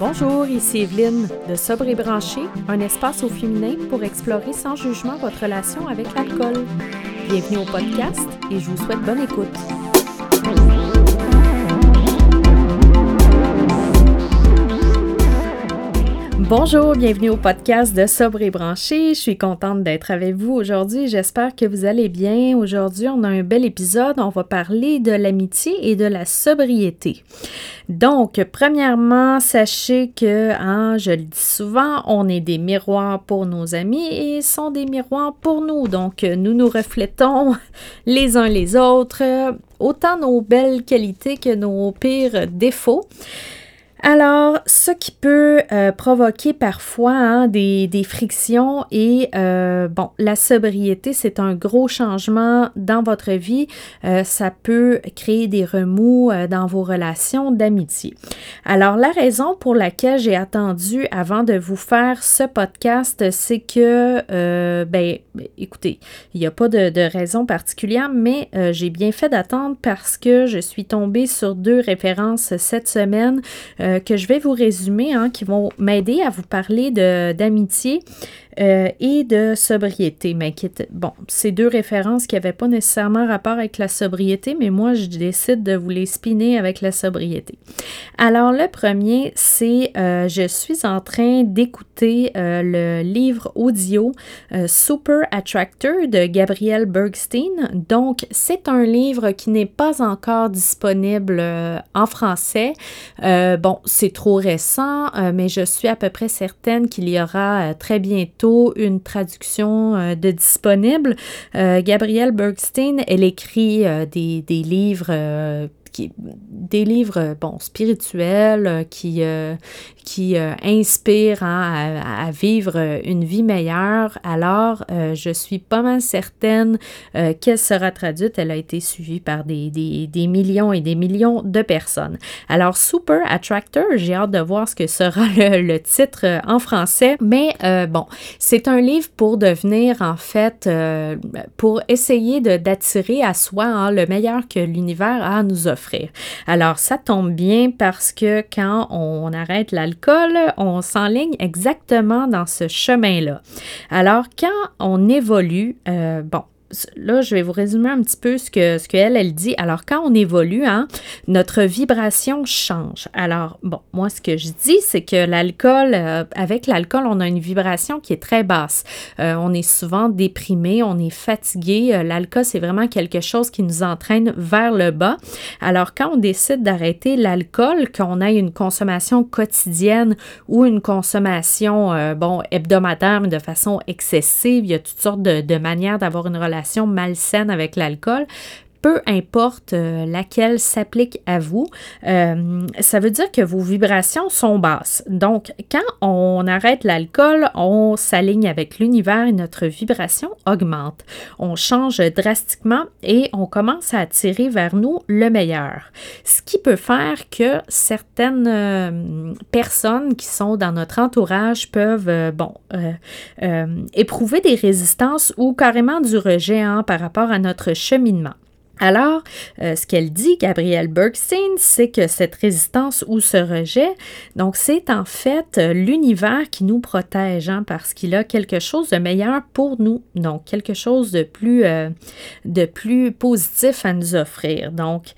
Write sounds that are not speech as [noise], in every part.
Bonjour, ici Evelyne de Sobre et Branché, un espace au féminin pour explorer sans jugement votre relation avec l'alcool. Bienvenue au podcast et je vous souhaite bonne écoute. Bonjour, bienvenue au podcast de Sobre et Branché. Je suis contente d'être avec vous aujourd'hui. J'espère que vous allez bien. Aujourd'hui, on a un bel épisode. On va parler de l'amitié et de la sobriété. Donc, premièrement, sachez que, hein, je le dis souvent, on est des miroirs pour nos amis et sont des miroirs pour nous. Donc, nous nous reflétons [laughs] les uns les autres, autant nos belles qualités que nos pires défauts. Alors, ce qui peut euh, provoquer parfois hein, des, frictions et, euh, bon, la sobriété, c'est un gros changement dans votre vie. Euh, ça peut créer des remous dans vos relations d'amitié. Alors, la raison pour laquelle j'ai attendu avant de vous faire ce podcast, c'est que, ben, écoutez, il n'y a pas de, de, raison particulière, mais j'ai bien fait d'attendre parce que je suis tombée sur deux références cette semaine que je vais vous résumer, hein, qui vont m'aider à vous parler d'amitié euh, et de sobriété. Mais qui bon, c'est deux références qui n'avaient pas nécessairement rapport avec la sobriété, mais moi, je décide de vous les spinner avec la sobriété. Alors, le premier, c'est euh, je suis en train d'écouter euh, le livre audio Super Attractor de Gabriel Bergstein. Donc, c'est un livre qui n'est pas encore disponible en français. bon, c'est trop récent, mais je suis à peu près certaine qu'il y aura très bientôt une traduction euh, de disponible. Euh, Gabrielle Bergstein, elle écrit euh, des, des, livres des livres bon, spirituels euh, qui, euh, qui euh, inspirent hein, à, vivre une vie meilleure. Alors, je suis pas mal certaine qu'elle sera traduite. Elle a été suivie par des, des, millions et des millions de personnes. Alors, Super Attractor, j'ai hâte de voir ce que sera [laughs] le, titre en français. Mais bon, c'est un livre pour devenir, en fait, pour essayer d'attirer à soi hein, le meilleur que l'univers a à nous offrir. Alors, ça tombe bien parce que quand on arrête l'alcool, on s'enligne exactement dans ce chemin-là. Alors, quand on évolue, euh, bon, là, je vais vous résumer un petit peu ce que ce qu'elle, elle dit. Alors, quand on évolue, hein, notre vibration change. Alors, bon, moi, ce que je dis, c'est que l'alcool, euh, avec l'alcool, on a une vibration qui est très basse. Euh, on est souvent déprimé, on est fatigué. Euh, l'alcool, c'est vraiment quelque chose qui nous entraîne vers le bas. Alors, quand on décide d'arrêter l'alcool, qu'on ait une consommation quotidienne ou une consommation, bon, hebdomadaire, mais de façon excessive, il y a toutes sortes de, de manières d'avoir une relation malsaine avec l'alcool peu importe euh, laquelle s'applique à vous, euh, ça veut dire que vos vibrations sont basses. Donc, quand on arrête l'alcool, on s'aligne avec l'univers et notre vibration augmente. On change drastiquement et on commence à attirer vers nous le meilleur. Ce qui peut faire que certaines euh, personnes qui sont dans notre entourage peuvent, bon, éprouver des résistances ou carrément du rejet hein, par rapport à notre cheminement. Alors, euh, ce qu'elle dit, Gabrielle Bergstein, c'est que cette résistance ou ce rejet, donc c'est en fait euh, l'univers qui nous protège, hein, parce qu'il a quelque chose de meilleur pour nous, donc quelque chose de plus, euh, de plus positif à nous offrir. Donc,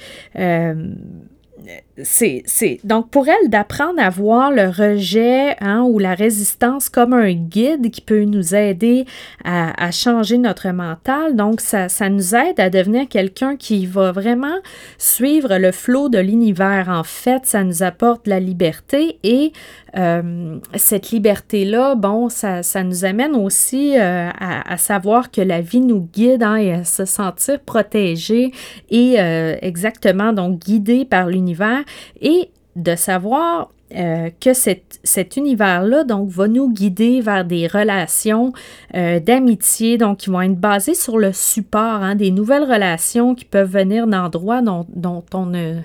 c'est, donc pour elle d'apprendre à voir le rejet hein, ou la résistance comme un guide qui peut nous aider à, changer notre mental. Donc ça, ça, nous aide à devenir quelqu'un qui va vraiment suivre le flot de l'univers. En fait, ça nous apporte la liberté et euh, cette liberté-là, bon, ça, ça, nous amène aussi euh, à, savoir que la vie nous guide hein, et à se sentir protégé et euh, exactement donc guidé par l'univers et de savoir euh, que cet univers-là, donc, va nous guider vers des relations euh, d'amitié, donc, qui vont être basées sur le support, hein, des nouvelles relations qui peuvent venir d'endroits dont, dont, on ne,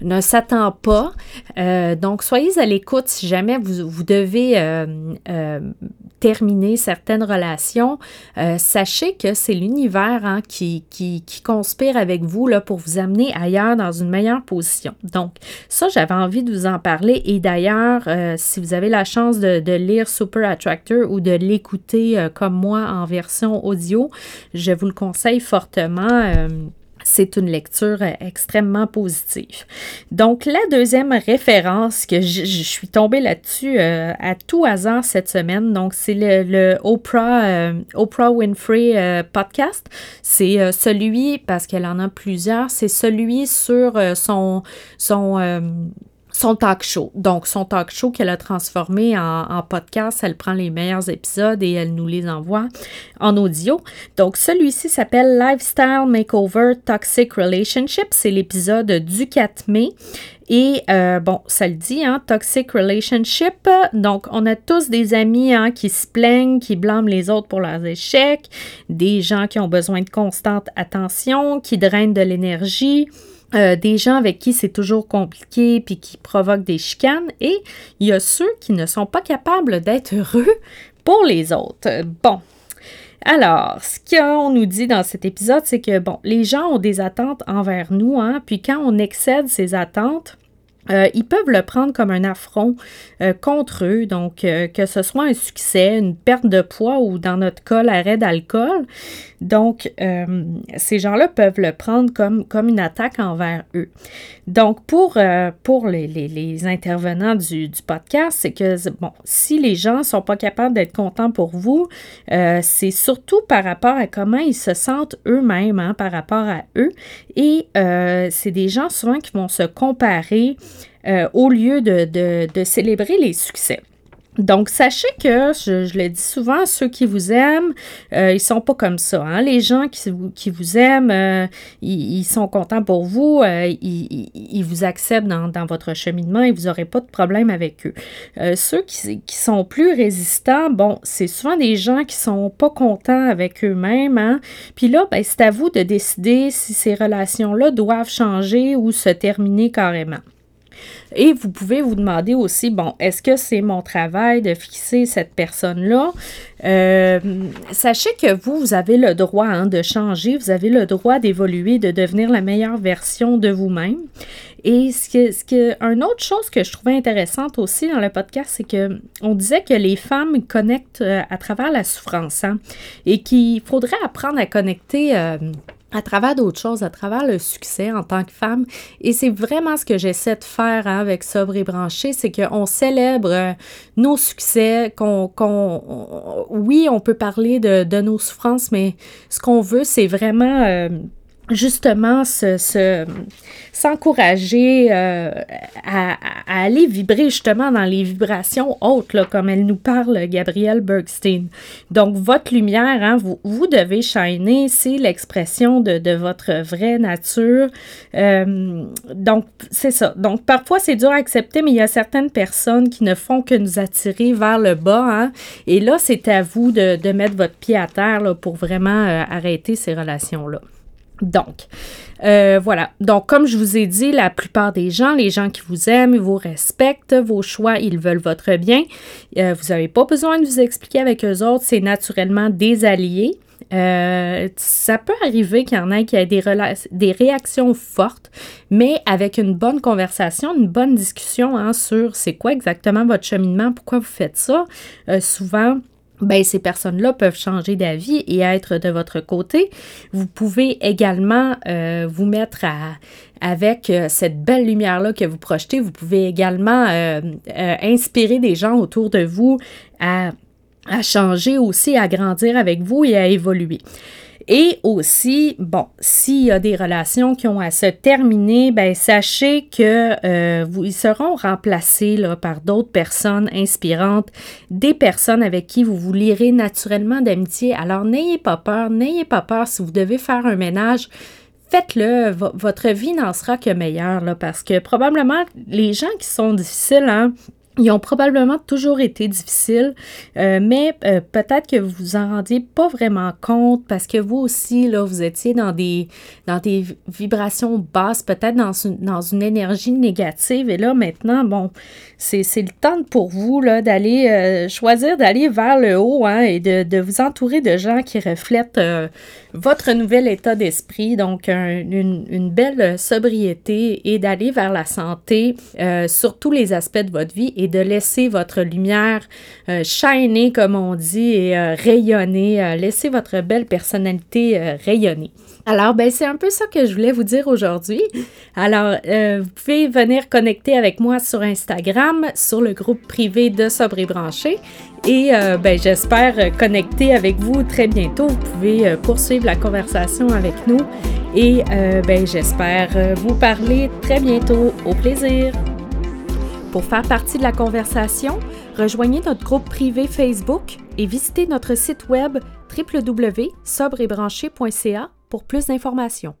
ne s'attend pas. Euh, donc, soyez à l'écoute si jamais vous, vous devez terminer certaines relations. sachez que c'est l'univers hein, qui, qui, qui, conspire avec vous là, pour vous amener ailleurs dans une meilleure position. Donc, ça, j'avais envie de vous en parler. Et d'ailleurs, si vous avez la chance de, lire Super Attractor ou de l'écouter comme moi en version audio, je vous le conseille fortement. Euh, c'est une lecture euh, extrêmement positive. Donc, la deuxième référence que je, suis tombée là-dessus euh, à tout hasard cette semaine, donc c'est le, Oprah, Oprah Winfrey podcast. C'est celui, parce qu'elle en a plusieurs, c'est celui sur son son talk show. Donc, son talk show qu'elle a transformé en, podcast, elle prend les meilleurs épisodes et elle nous les envoie en audio. Donc, celui-ci s'appelle Lifestyle Makeover Toxic Relationship. C'est l'épisode du 4 mai. Et euh, bon, ça le dit, hein, toxic relationship. Donc, on a tous des amis hein, qui se plaignent, qui blâment les autres pour leurs échecs, des gens qui ont besoin de constante attention, qui drainent de l'énergie, euh, des gens avec qui c'est toujours compliqué puis qui provoquent des chicanes et il y a ceux qui ne sont pas capables d'être heureux pour les autres. Bon. Alors, ce qu'on nous dit dans cet épisode, c'est que, bon, les gens ont des attentes envers nous, hein, puis quand on excède ces attentes, euh, ils peuvent le prendre comme un affront euh, contre eux, donc que ce soit un succès, une perte de poids ou dans notre cas l'arrêt d'alcool. Donc, euh, ces gens-là peuvent le prendre comme, comme une attaque envers eux. Donc, pour, euh, pour les, les, intervenants du, du podcast, c'est que, bon, si les gens ne sont pas capables d'être contents pour vous, euh, c'est surtout par rapport à comment ils se sentent eux-mêmes, hein, par rapport à eux. Et c'est des gens souvent qui vont se comparer au lieu de, célébrer les succès. Donc, sachez que, je, le dis souvent, ceux qui vous aiment, euh, ils sont pas comme ça. Hein. Les gens qui, vous aiment, euh, ils, sont contents pour vous, euh, ils, vous acceptent dans, votre cheminement et vous n'aurez pas de problème avec eux. ceux qui, qui, sont plus résistants, bon, c'est souvent des gens qui sont pas contents avec eux-mêmes. Hein. Puis là, ben, c'est à vous de décider si ces relations-là doivent changer ou se terminer carrément. Et vous pouvez vous demander aussi, bon, est-ce que c'est mon travail de fixer cette personne-là? Euh, sachez que vous, vous avez le droit hein, de changer, vous avez le droit d'évoluer, de devenir la meilleure version de vous-même. Et ce que, une autre chose que je trouvais intéressante aussi dans le podcast, c'est que on disait que les femmes connectent euh, à travers la souffrance hein, et qu'il faudrait apprendre à connecter. Euh, à travers d'autres choses, à travers le succès en tant que femme. Et c'est vraiment ce que j'essaie de faire hein, avec Sobre et Branché, c'est qu'on célèbre euh, nos succès, qu'on, oui, on peut parler de, de, nos souffrances, mais ce qu'on veut, c'est vraiment... Euh, justement s'encourager euh, à, aller vibrer justement dans les vibrations hautes, comme elle nous parle, Gabrielle Bergstein. Donc, votre lumière, hein, vous, devez shiner, c'est l'expression de, votre vraie nature. Euh, donc, c'est ça. Donc, parfois, c'est dur à accepter, mais il y a certaines personnes qui ne font que nous attirer vers le bas. Hein, et là, c'est à vous de, mettre votre pied à terre pour vraiment euh, arrêter ces relations-là. Donc, euh, voilà. Donc, comme je vous ai dit, la plupart des gens, les gens qui vous aiment, vous respectent, vos choix, ils veulent votre bien. Euh, vous n'avez pas besoin de vous expliquer avec eux autres, c'est naturellement des alliés. Euh, ça peut arriver qu'il y en ait qui aient des, des réactions fortes, mais avec une bonne conversation, une bonne discussion hein, sur c'est quoi exactement votre cheminement, pourquoi vous faites ça. souvent, ben, ces personnes-là peuvent changer d'avis et être de votre côté. Vous pouvez également euh, vous mettre avec euh, cette belle lumière-là que vous projetez, vous pouvez également euh, inspirer des gens autour de vous à changer aussi, à grandir avec vous et à évoluer. Et aussi, bon, s'il y a des relations qui ont à se terminer, ben sachez que euh, vous, ils seront remplacés par d'autres personnes inspirantes, des personnes avec qui vous vous lirez naturellement d'amitié. Alors n'ayez pas peur, n'ayez pas peur si vous devez faire un ménage faites-le, votre vie n'en sera que meilleure, là, parce que probablement les gens qui sont difficiles, hein, ils ont probablement toujours été difficiles, euh, mais euh, peut-être que vous vous en rendiez pas vraiment compte parce que vous aussi, là, vous étiez dans des, dans des vibrations basses, peut-être dans une, dans une énergie négative. Et là, maintenant, bon, c'est, le temps pour vous là, d'aller euh, choisir d'aller vers le haut hein, et de, de, vous entourer de gens qui reflètent votre nouvel état d'esprit, donc une, une, belle sobriété et d'aller vers la santé sur tous les aspects de votre vie et de laisser votre lumière euh, comme on dit, et euh, rayonner, euh, laisser votre belle personnalité rayonner. Alors, ben, c'est un peu ça que je voulais vous dire aujourd'hui. Alors, vous pouvez venir connecter avec moi sur Instagram, sur le groupe privé de Sobre et Branché. Et ben, j'espère connecter avec vous très bientôt. Vous pouvez poursuivre la conversation avec nous. Et ben, j'espère vous parler très bientôt. Au plaisir! Pour faire partie de la conversation, rejoignez notre groupe privé Facebook et visitez notre site web www.sobrebranché.ca pour plus d'informations.